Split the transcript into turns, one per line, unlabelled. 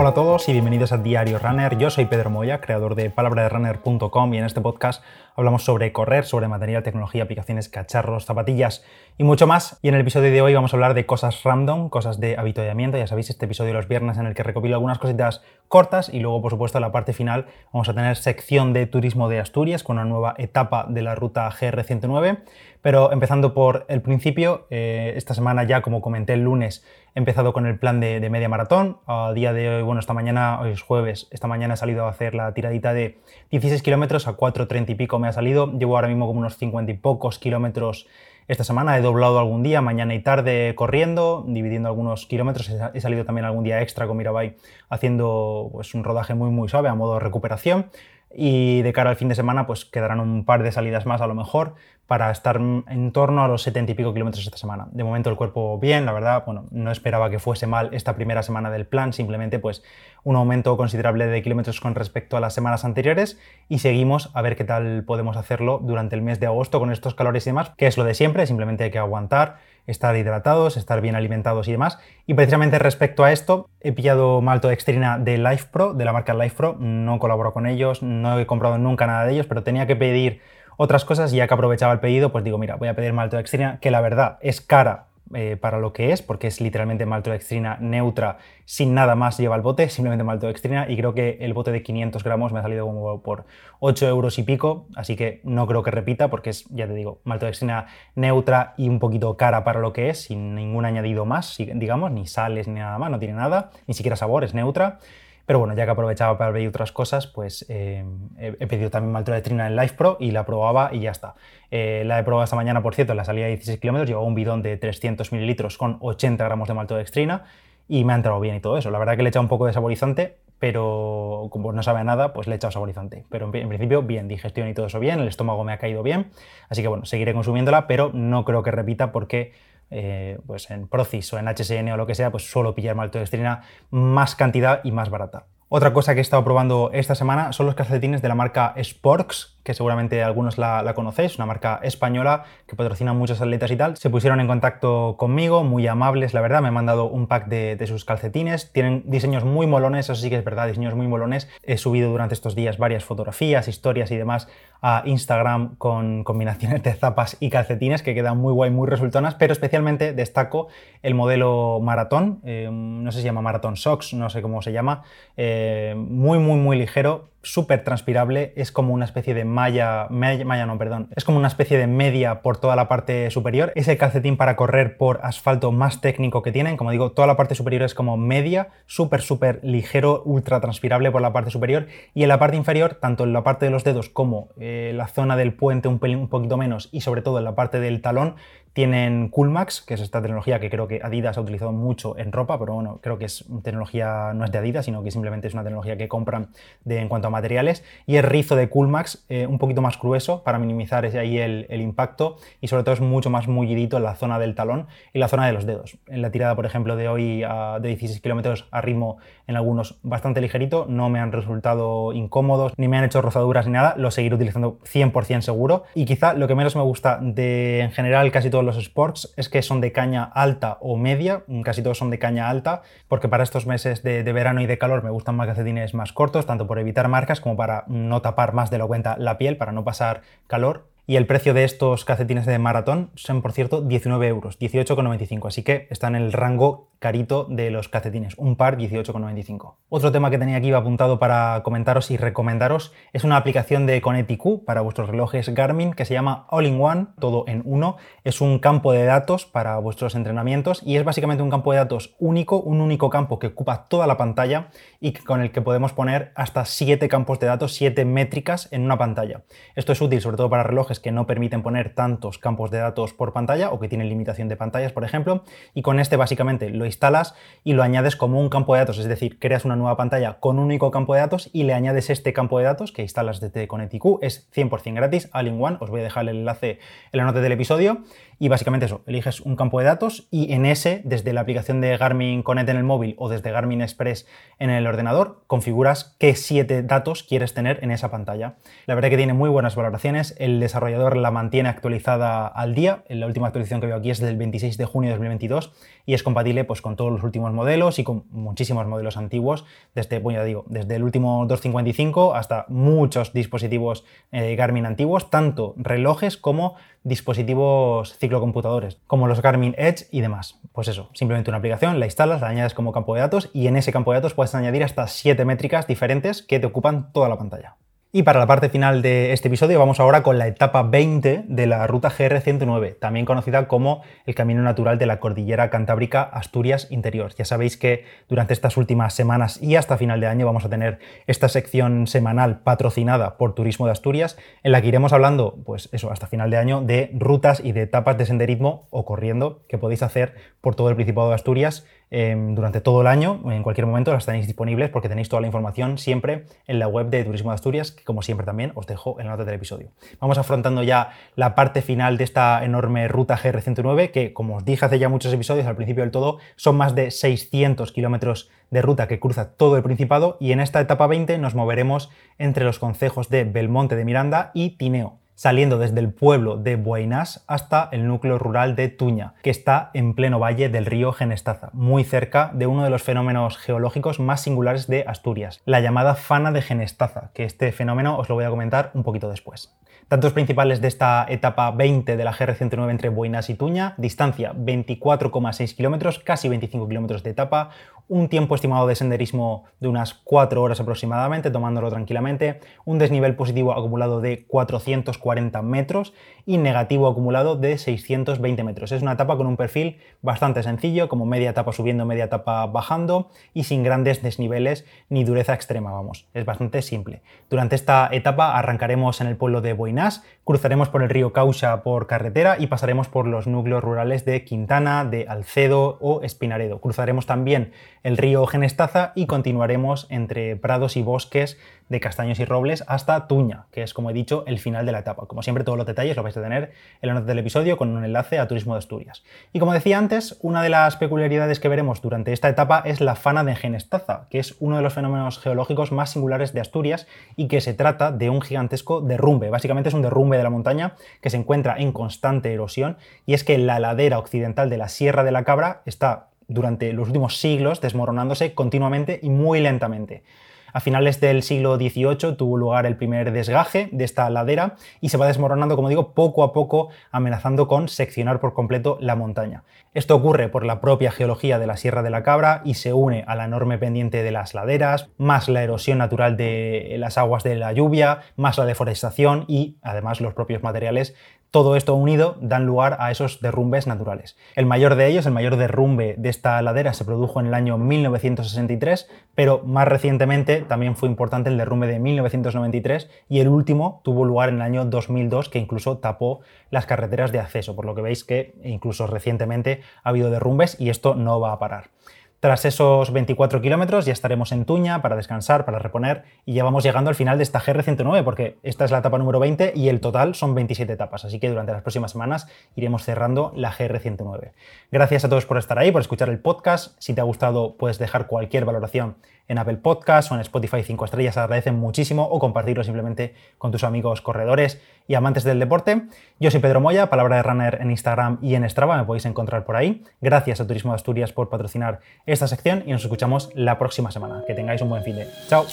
Hola a todos y bienvenidos a Diario Runner. Yo soy Pedro Moya, creador de palabraderunner.com y en este podcast hablamos sobre correr, sobre material, tecnología, aplicaciones, cacharros, zapatillas y mucho más. Y en el episodio de hoy vamos a hablar de cosas random, cosas de habituallamiento. Ya sabéis, este episodio de los viernes en el que recopilo algunas cositas cortas y luego, por supuesto, en la parte final vamos a tener sección de turismo de Asturias con una nueva etapa de la ruta GR109. Pero empezando por el principio, eh, esta semana ya, como comenté el lunes, he empezado con el plan de, media maratón. A día de hoy, bueno, esta mañana, hoy es jueves, esta mañana he salido a hacer la tiradita de 16 kilómetros a 4.30 y pico me ha salido. Llevo ahora mismo como unos 50 y pocos kilómetros esta semana. He doblado algún día, mañana y tarde corriendo, dividiendo algunos kilómetros. He salido también algún día extra con Mirabai haciendo pues, un rodaje muy muy suave a modo de recuperación y de cara al fin de semana pues quedarán un par de salidas más a lo mejor para estar en torno a los 70 y pico kilómetros esta semana. De momento el cuerpo bien, la verdad, bueno, no esperaba que fuese mal esta primera semana del plan, simplemente pues un aumento considerable de kilómetros con respecto a las semanas anteriores y seguimos a ver qué tal podemos hacerlo durante el mes de agosto con estos calores y demás, que es lo de siempre, simplemente hay que aguantar estar hidratados, estar bien alimentados y demás. Y precisamente respecto a esto, he pillado maltodextrina de LifePro, de la marca LifePro, no colaboro con ellos, no he comprado nunca nada de ellos, pero tenía que pedir otras cosas y ya que aprovechaba el pedido, pues digo, mira, voy a pedir maltodextrina, que la verdad es cara eh, para lo que es, porque es literalmente maltodextrina neutra, sin nada más lleva el bote, simplemente maltodextrina, y creo que el bote de 500 gramos me ha salido como por 8 euros y pico, así que no creo que repita, porque es, ya te digo, maltodextrina neutra y un poquito cara para lo que es, sin ningún añadido más, digamos, ni sales ni nada más, no tiene nada, ni siquiera sabor, es neutra. Pero bueno, ya que aprovechaba para ver otras cosas, pues eh, he pedido también maltodextrina en Life Pro y la probaba y ya está. Eh, la he probado esta mañana, por cierto, en la salida de 16 kilómetros, llevaba un bidón de 300 mililitros con 80 gramos de maltodextrina y me ha entrado bien y todo eso. La verdad que le he echado un poco de saborizante, pero como no sabe nada, pues le he echado saborizante. Pero en, en, principio, bien, digestión y todo eso bien, el estómago me ha caído bien, así que bueno, seguiré consumiéndola, pero no creo que repita porque eh, pues en Procis o en HSN o lo que sea, pues suelo pillar maltodextrina más cantidad y más barata. Otra cosa que he estado probando esta semana son los calcetines de la marca Sporks, que seguramente algunos la, conocéis, una marca española que patrocina muchos atletas y tal. Se pusieron en contacto conmigo, muy amables, la verdad, me han mandado un pack de, sus calcetines. Tienen diseños muy molones, eso sí que es verdad, diseños muy molones. He subido durante estos días varias fotografías, historias y demás a Instagram con combinaciones de zapas y calcetines que quedan muy guay, muy resultonas, pero especialmente destaco el modelo maratón, eh, no sé si se llama maratón socks, no sé cómo se llama, eh, muy, muy, muy ligero, súper transpirable, es como una especie de malla, malla, no, perdón, es como una especie de media por toda la parte superior. Es el calcetín para correr por asfalto más técnico que tienen, como digo, toda la parte superior es como media, súper, súper ligero, ultra transpirable por la parte superior y en la parte inferior, tanto en la parte de los dedos como eh, la zona del puente un, un poquito menos y sobre todo en la parte del talón, tienen Coolmax, que es esta tecnología que creo que Adidas ha utilizado mucho en ropa, pero bueno, creo que es tecnología, no es de Adidas, sino que simplemente es una tecnología que compran de, en cuanto a materiales. Y el rizo de Coolmax, eh, un poquito más grueso para minimizar ahí el, impacto y sobre todo es mucho más mullidito en la zona del talón y la zona de los dedos. En la tirada, por ejemplo, de hoy a, de 16 kilómetros a ritmo en algunos bastante ligerito, no me han resultado incómodos, ni me han hecho rozaduras ni nada, lo seguiré utilizando 100% seguro. Y quizá lo que menos me gusta de en general casi todos los sports es que son de caña alta o media, casi todos son de caña alta, porque para estos meses de, verano y de calor me gustan más calcetines más cortos, tanto por evitar marcas como para no tapar más de lo cuenta la piel, para no pasar calor. Y el precio de estos calcetines de maratón son, por cierto, 19 euros, 18,95. Así que está en el rango carito de los calcetines, un par 18,95. Otro tema que tenía aquí apuntado para comentaros y recomendaros es una aplicación de Conetiq para vuestros relojes Garmin que se llama All in One, todo en uno. Es un campo de datos para vuestros entrenamientos y es básicamente un campo de datos único, un único campo que ocupa toda la pantalla y con el que podemos poner hasta 7 campos de datos, 7 métricas en una pantalla. Esto es útil sobre todo para relojes que no permiten poner tantos campos de datos por pantalla o que tienen limitación de pantallas, por ejemplo, y con este básicamente lo instalas y lo añades como un campo de datos, es decir, creas una nueva pantalla con un único campo de datos y le añades este campo de datos que instalas desde Conetiq, es 100% gratis, all in one, os voy a dejar el enlace en la nota del episodio y básicamente eso, eliges un campo de datos y en ese, desde la aplicación de Garmin Connect en el móvil o desde Garmin Express en el ordenador, configuras qué siete datos quieres tener en esa pantalla. La verdad que tiene muy buenas valoraciones, el desarrollo la mantiene actualizada al día. La última actualización que veo aquí es del 26 de junio de 2022 y es compatible pues, con todos los últimos modelos y con muchísimos modelos antiguos, desde, bueno, ya digo, desde el último 255 hasta muchos dispositivos eh, Garmin antiguos, tanto relojes como dispositivos ciclocomputadores, como los Garmin Edge y demás. Pues eso, simplemente una aplicación, la instalas, la añades como campo de datos y en ese campo de datos puedes añadir hasta 7 métricas diferentes que te ocupan toda la pantalla. Y para la parte final de este episodio vamos ahora con la etapa 20 de la ruta GR109, también conocida como el Camino Natural de la Cordillera Cantábrica Asturias Interior. Ya sabéis que durante estas últimas semanas y hasta final de año vamos a tener esta sección semanal patrocinada por Turismo de Asturias, en la que iremos hablando, pues eso, hasta final de año, de rutas y de etapas de senderismo o corriendo que podéis hacer por todo el Principado de Asturias Em, durante todo el año, en cualquier momento las tenéis disponibles porque tenéis toda la información siempre en la web de Turismo de Asturias, que como siempre también os dejo en la nota del episodio. Vamos afrontando ya la parte final de esta enorme ruta GR109, que como os dije hace ya muchos episodios al principio del todo, son más de 600 kilómetros de ruta que cruza todo el Principado y en esta etapa 20 nos moveremos entre los concejos de Belmonte de Miranda y Tineo saliendo desde el pueblo de Buenas hasta el núcleo rural de Tuña, que está en pleno valle del río Genestaza, muy cerca de uno de los fenómenos geológicos más singulares de Asturias, la llamada Fana de Genestaza, que este fenómeno os lo voy a comentar un poquito después. Datos principales de esta etapa 20 de la GR109 entre Buenas y Tuña, distancia 24,6 kilómetros, casi 25 kilómetros de etapa, un tiempo estimado de senderismo de unas 4 horas aproximadamente, tomándolo tranquilamente, un desnivel positivo acumulado de 440 metros y negativo acumulado de 620 metros. Es una etapa con un perfil bastante sencillo, como media etapa subiendo, media etapa bajando y sin grandes desniveles ni dureza extrema, vamos. Es bastante simple. Durante esta etapa arrancaremos en el pueblo de Boinás, cruzaremos por el río Caucha por carretera y pasaremos por los núcleos rurales de Quintana, de Alcedo o Espinaredo. Cruzaremos también el río Genestaza y continuaremos entre prados y bosques de castaños y robles hasta Tuña, que es, como he dicho, el final de la etapa. Como siempre, todos los detalles los vais a tener en la nota del episodio con un enlace a Turismo de Asturias. Y como decía antes, una de las peculiaridades que veremos durante esta etapa es la fana de Genestaza, que es uno de los fenómenos geológicos más singulares de Asturias y que se trata de un gigantesco derrumbe. Básicamente es un derrumbe de la montaña que se encuentra en constante erosión y es que la ladera occidental de la Sierra de la Cabra está durante los últimos siglos desmoronándose continuamente y muy lentamente. A finales del siglo XVIII tuvo lugar el primer desgaje de esta ladera y se va desmoronando, como digo, poco a poco, amenazando con seccionar por completo la montaña. Esto ocurre por la propia geología de la Sierra de la Cabra y se une a la enorme pendiente de las laderas, más la erosión natural de las aguas de la lluvia, más la deforestación y además los propios materiales todo esto unido dan lugar a esos derrumbes naturales. El mayor de ellos, el mayor derrumbe de esta ladera, se produjo en el año 1963, pero más recientemente también fue importante el derrumbe de 1993 y el último tuvo lugar en el año 2002 que incluso tapó las carreteras de acceso, por lo que veis que incluso recientemente ha habido derrumbes y esto no va a parar. Tras esos 24 kilómetros ya estaremos en Tuña para descansar, para reponer y ya vamos llegando al final de esta GR109 porque esta es la etapa número 20 y el total son 27 etapas, así que durante las próximas semanas iremos cerrando la GR109. Gracias a todos por estar ahí, por escuchar el podcast. Si te ha gustado puedes dejar cualquier valoración en Apple Podcast o en Spotify 5 estrellas, agradecen muchísimo o compartirlo simplemente con tus amigos corredores y amantes del deporte. Yo soy Pedro Moya, palabra de runner en Instagram y en Strava, me podéis encontrar por ahí. Gracias a Turismo de Asturias por patrocinar esta sección y nos escuchamos la próxima semana. Que tengáis un buen fin de. Chao.